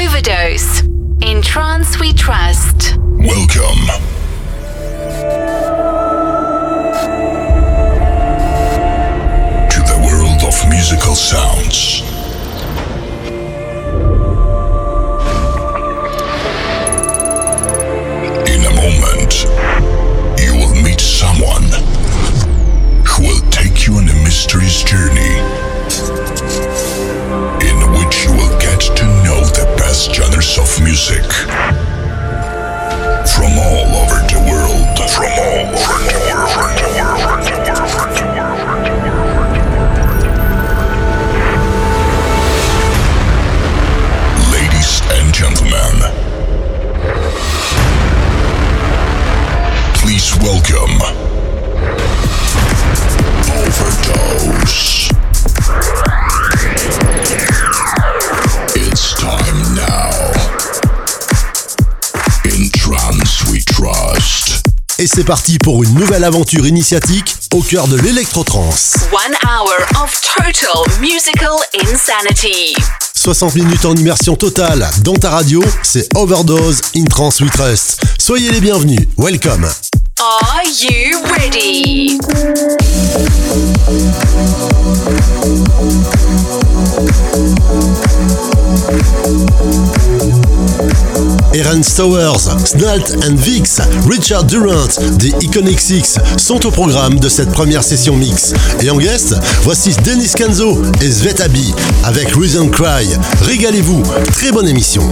Overdose. In trance we trust. Welcome. to the world of musical sounds. In a moment, you will meet someone who will take you on a mysterious journey of music Et c'est parti pour une nouvelle aventure initiatique au cœur de l'électro-trance. One hour of total musical insanity. 60 minutes en immersion totale dans ta radio, c'est Overdose in Trance We Trust. Soyez les bienvenus, welcome. Are you ready? Aaron Stowers, Snalt and Vix, Richard Durant, des Iconic Six sont au programme de cette première session mix. Et en guest, voici Dennis Kenzo et Svetabi avec Reason Cry. Régalez-vous, très bonne émission.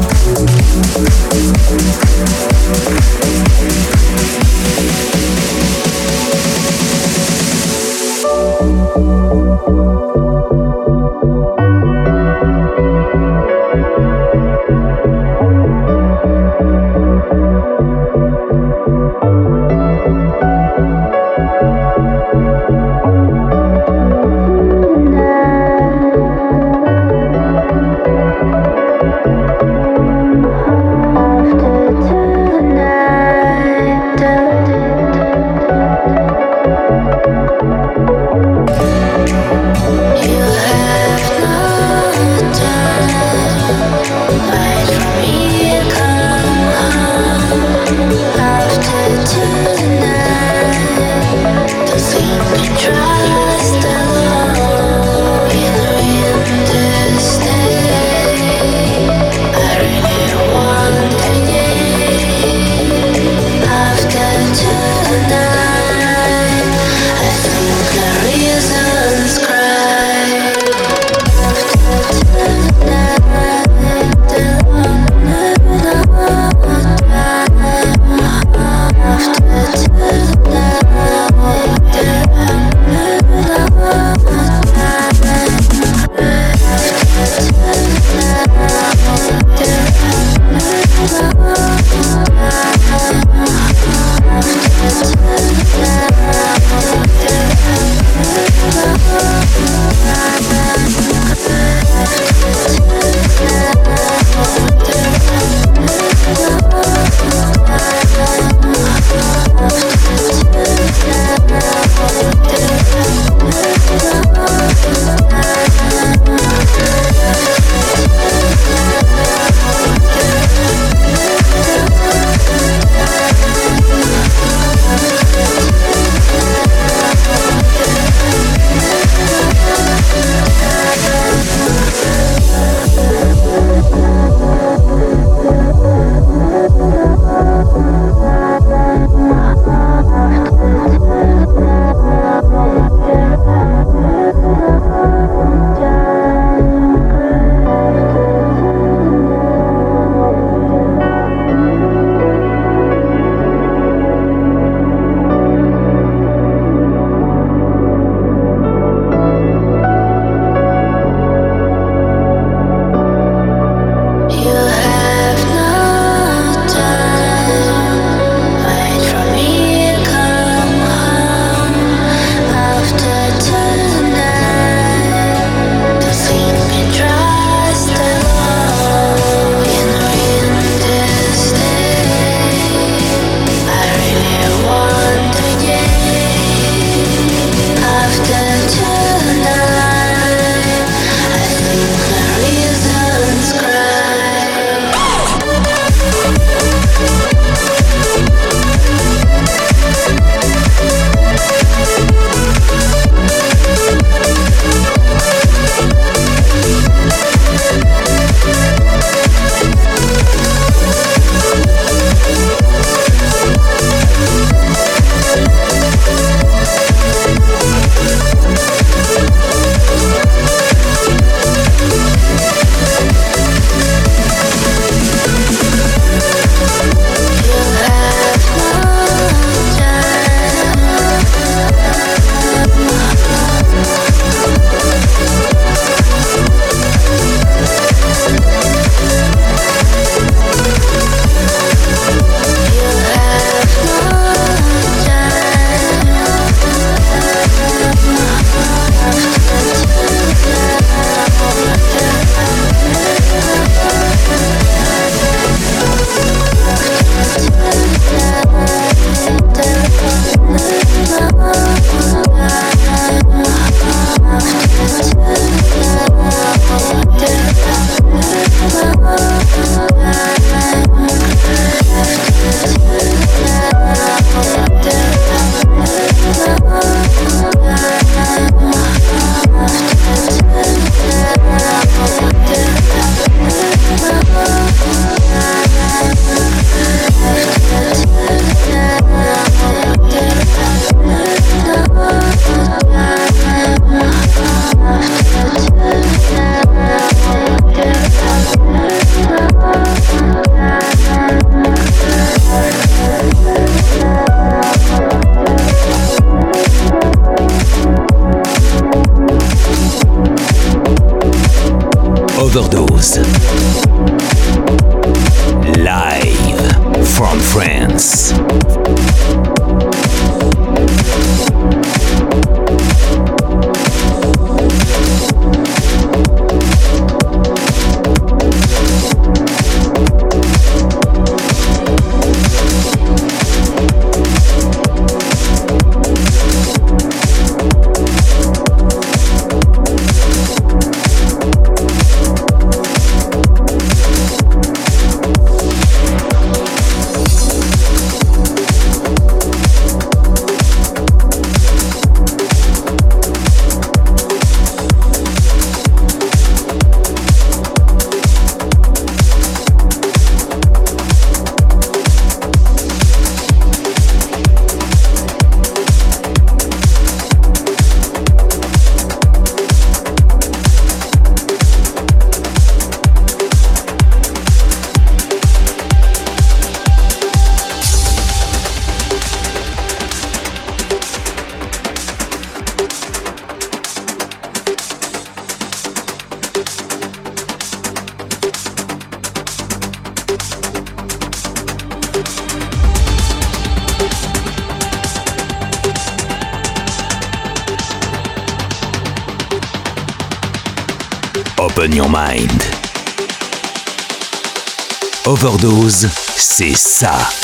Overdose, c'est ça.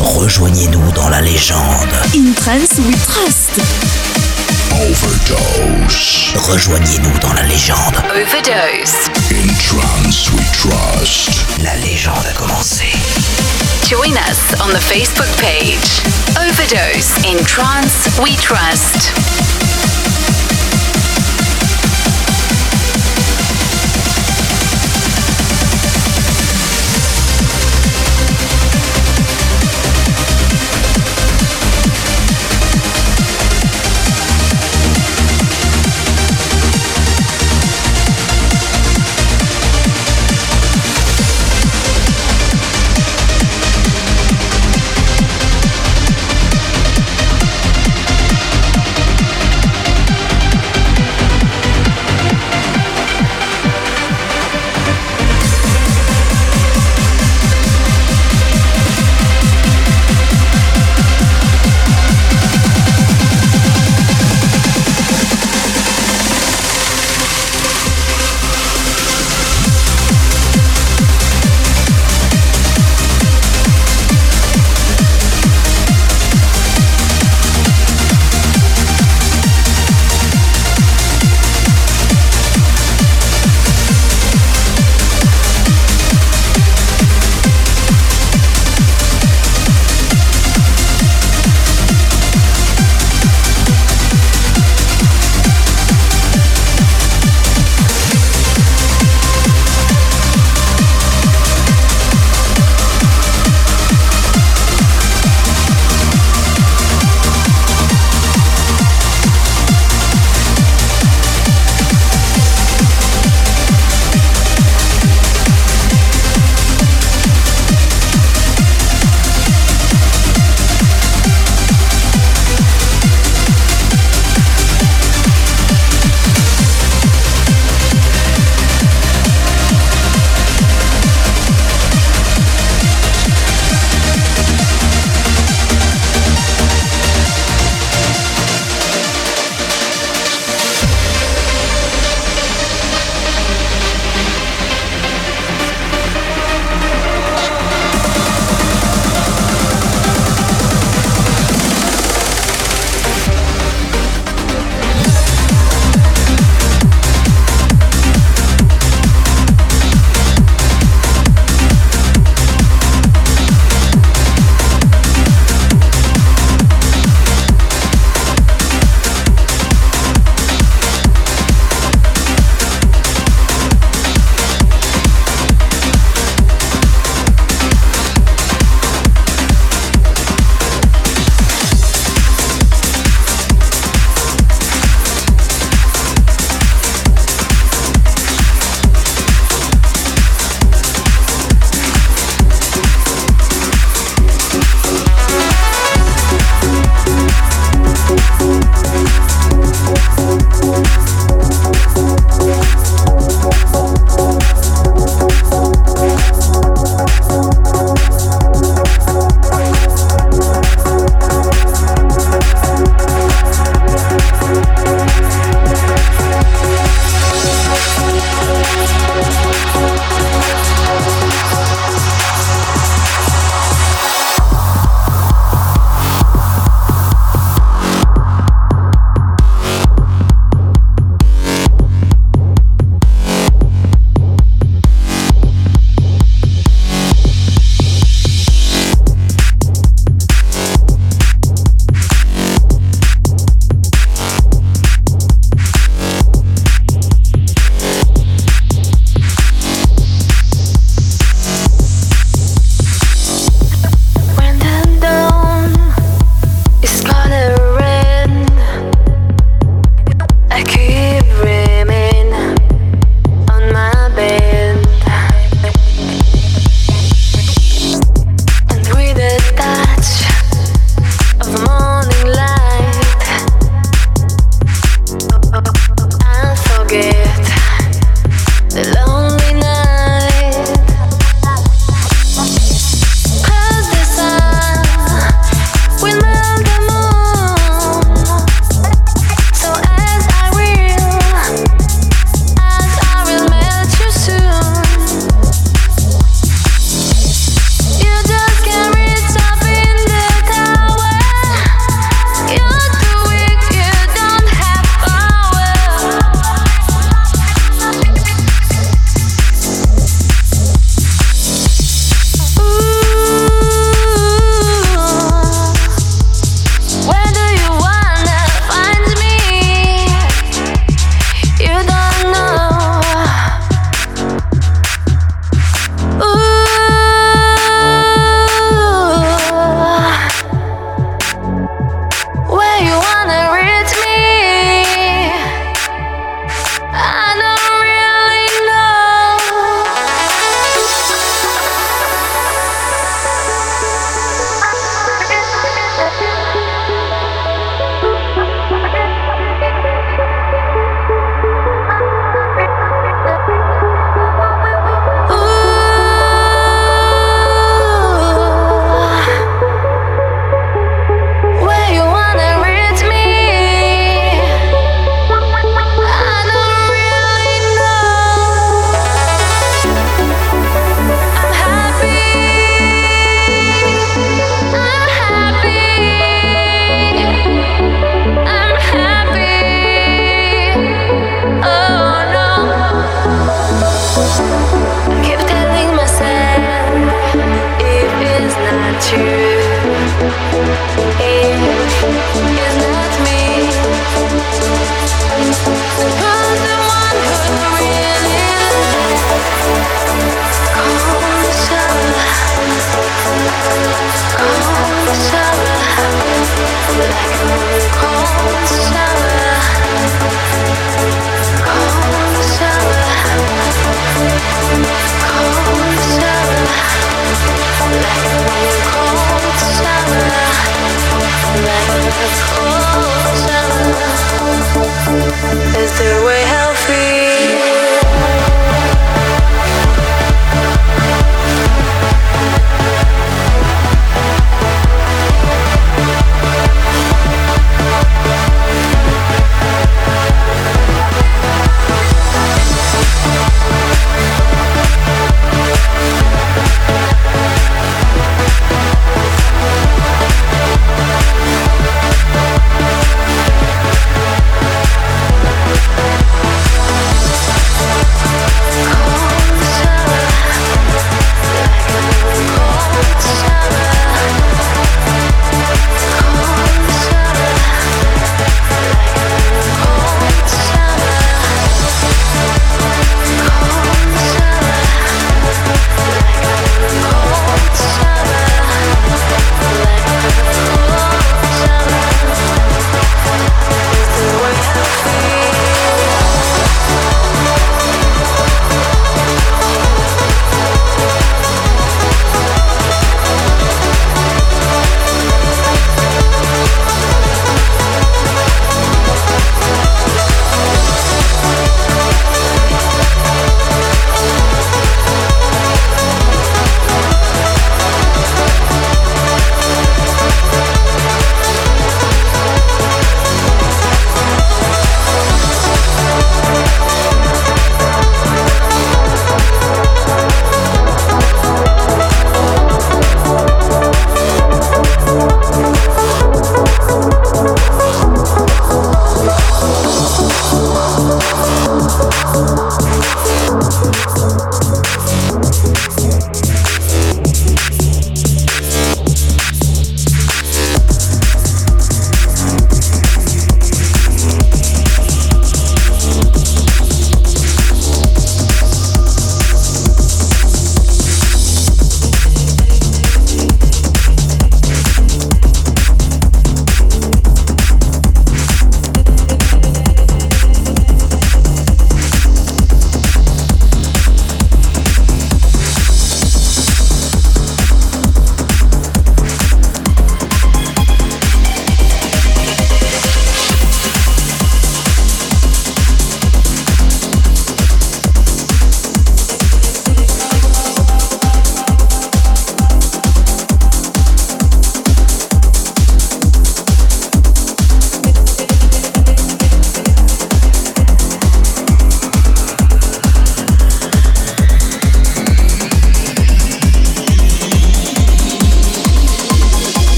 Rejoignez-nous dans la légende. In trance we trust. Overdose. Rejoignez-nous dans la légende. Overdose. In trance we trust. La légende a commencé. Join us on the Facebook page. Overdose in Trance We Trust.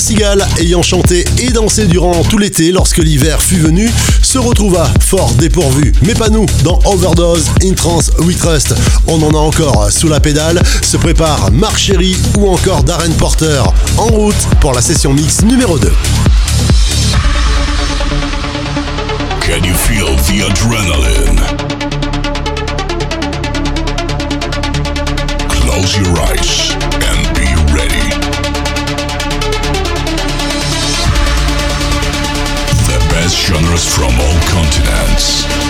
La cigale, ayant chanté et dansé durant tout l'été lorsque l'hiver fut venu, se retrouva fort dépourvu. Mais pas nous, dans Overdose, In Trance, We Trust. On en a encore sous la pédale, se prépare Marc Chéry ou encore Darren Porter. En route pour la session mix numéro 2. Can you feel the adrenaline? Close your eyes genres from all continents.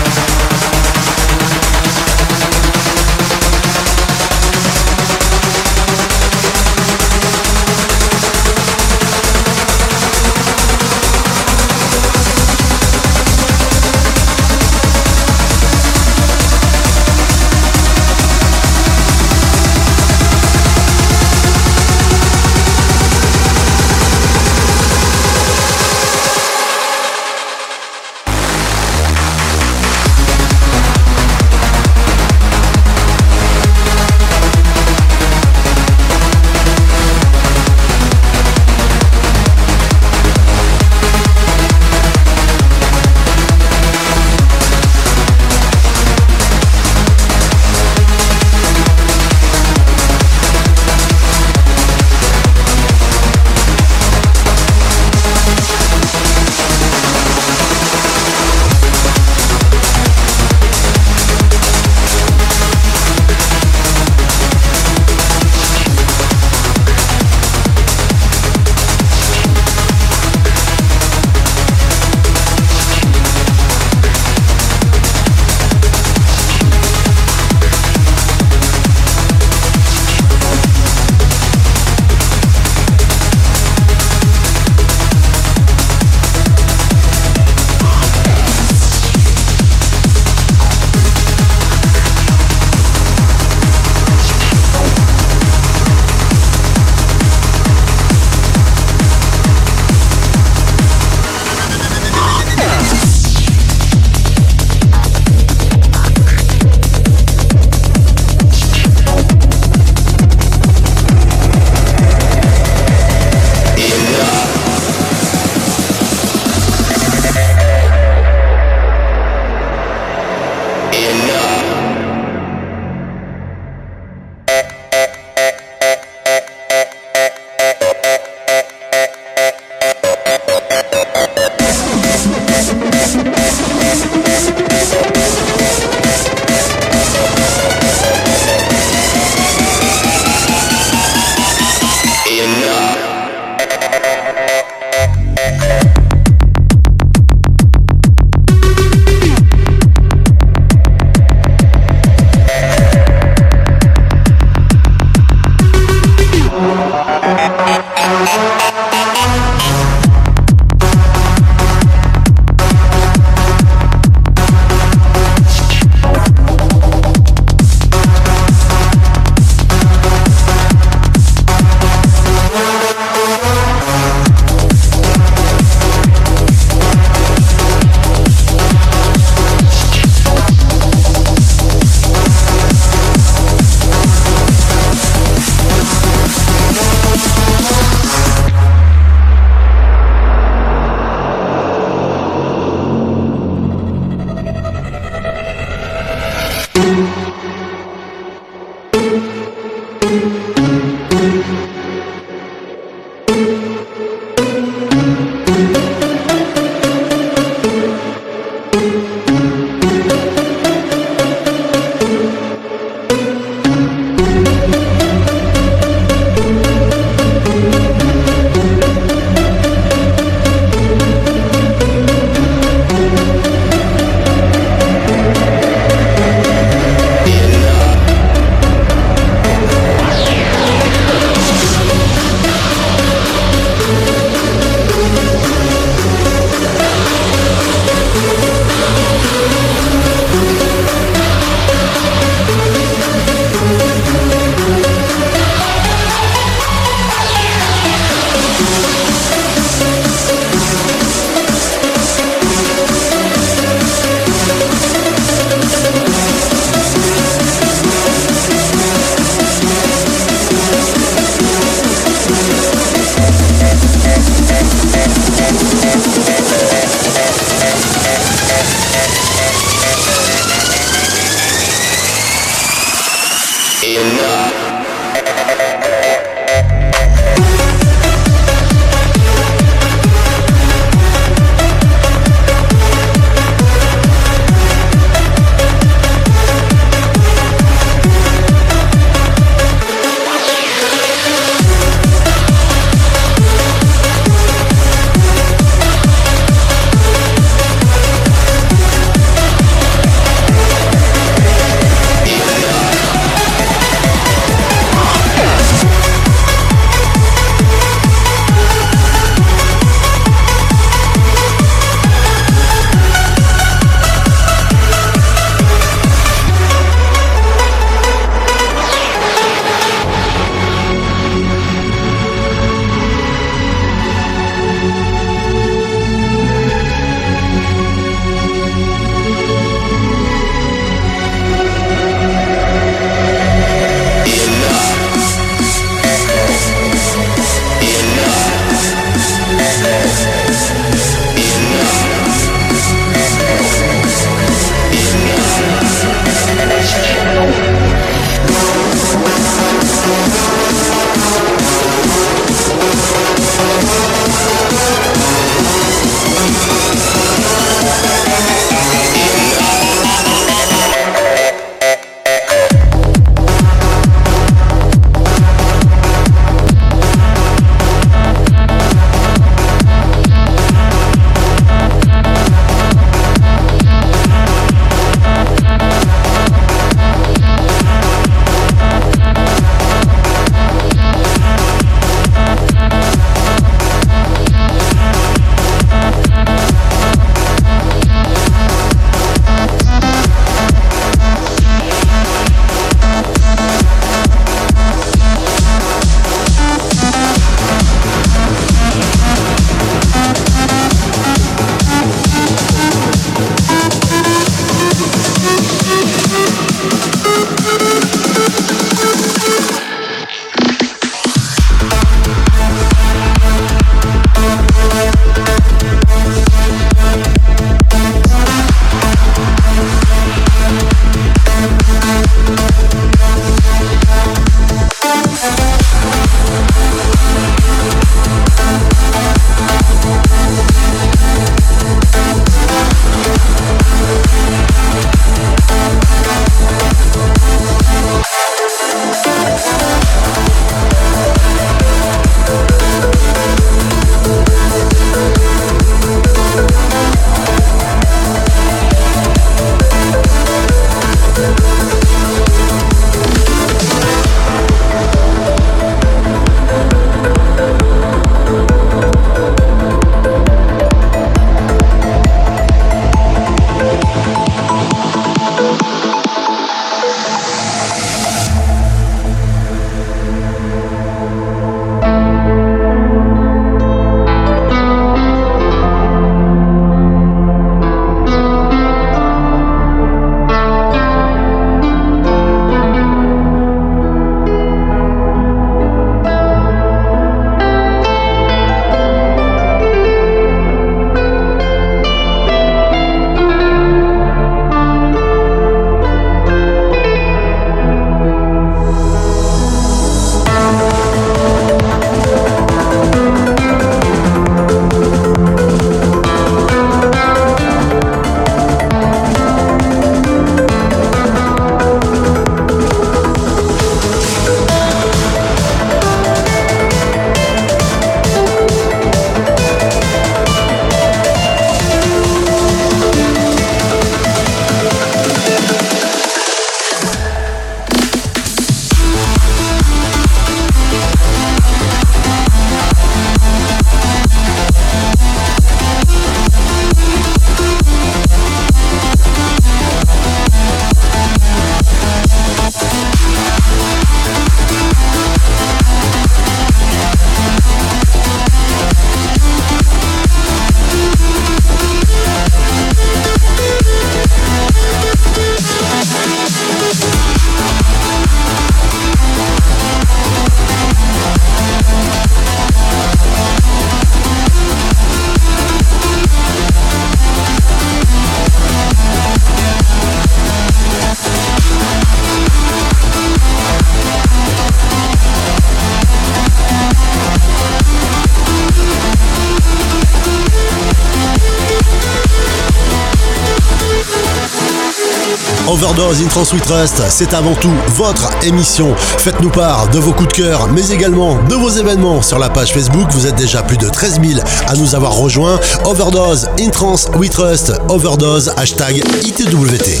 Overdose in We Trust, c'est avant tout votre émission. Faites-nous part de vos coups de cœur, mais également de vos événements sur la page Facebook. Vous êtes déjà plus de 13 000 à nous avoir rejoints. Overdose in Trans We Trust, Overdose, hashtag ITWT.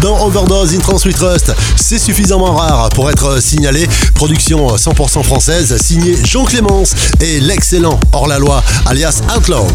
Dans Overdose in Trans. C'est suffisamment rare pour être signalé. Production 100% française, signée Jean Clémence et l'excellent hors-la-loi, alias Outlaw.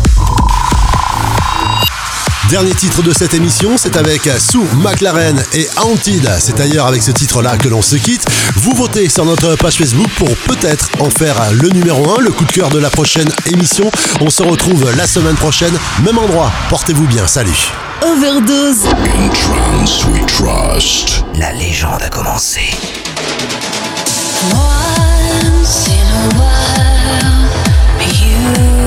Dernier titre de cette émission, c'est avec Sue McLaren et Haunted. C'est d'ailleurs avec ce titre-là que l'on se quitte. Vous votez sur notre page Facebook pour peut-être en faire le numéro 1, le coup de cœur de la prochaine émission. On se retrouve la semaine prochaine, même endroit. Portez-vous bien, salut. Overdose. In trance we trust. La légende a commencé. Once in a while, you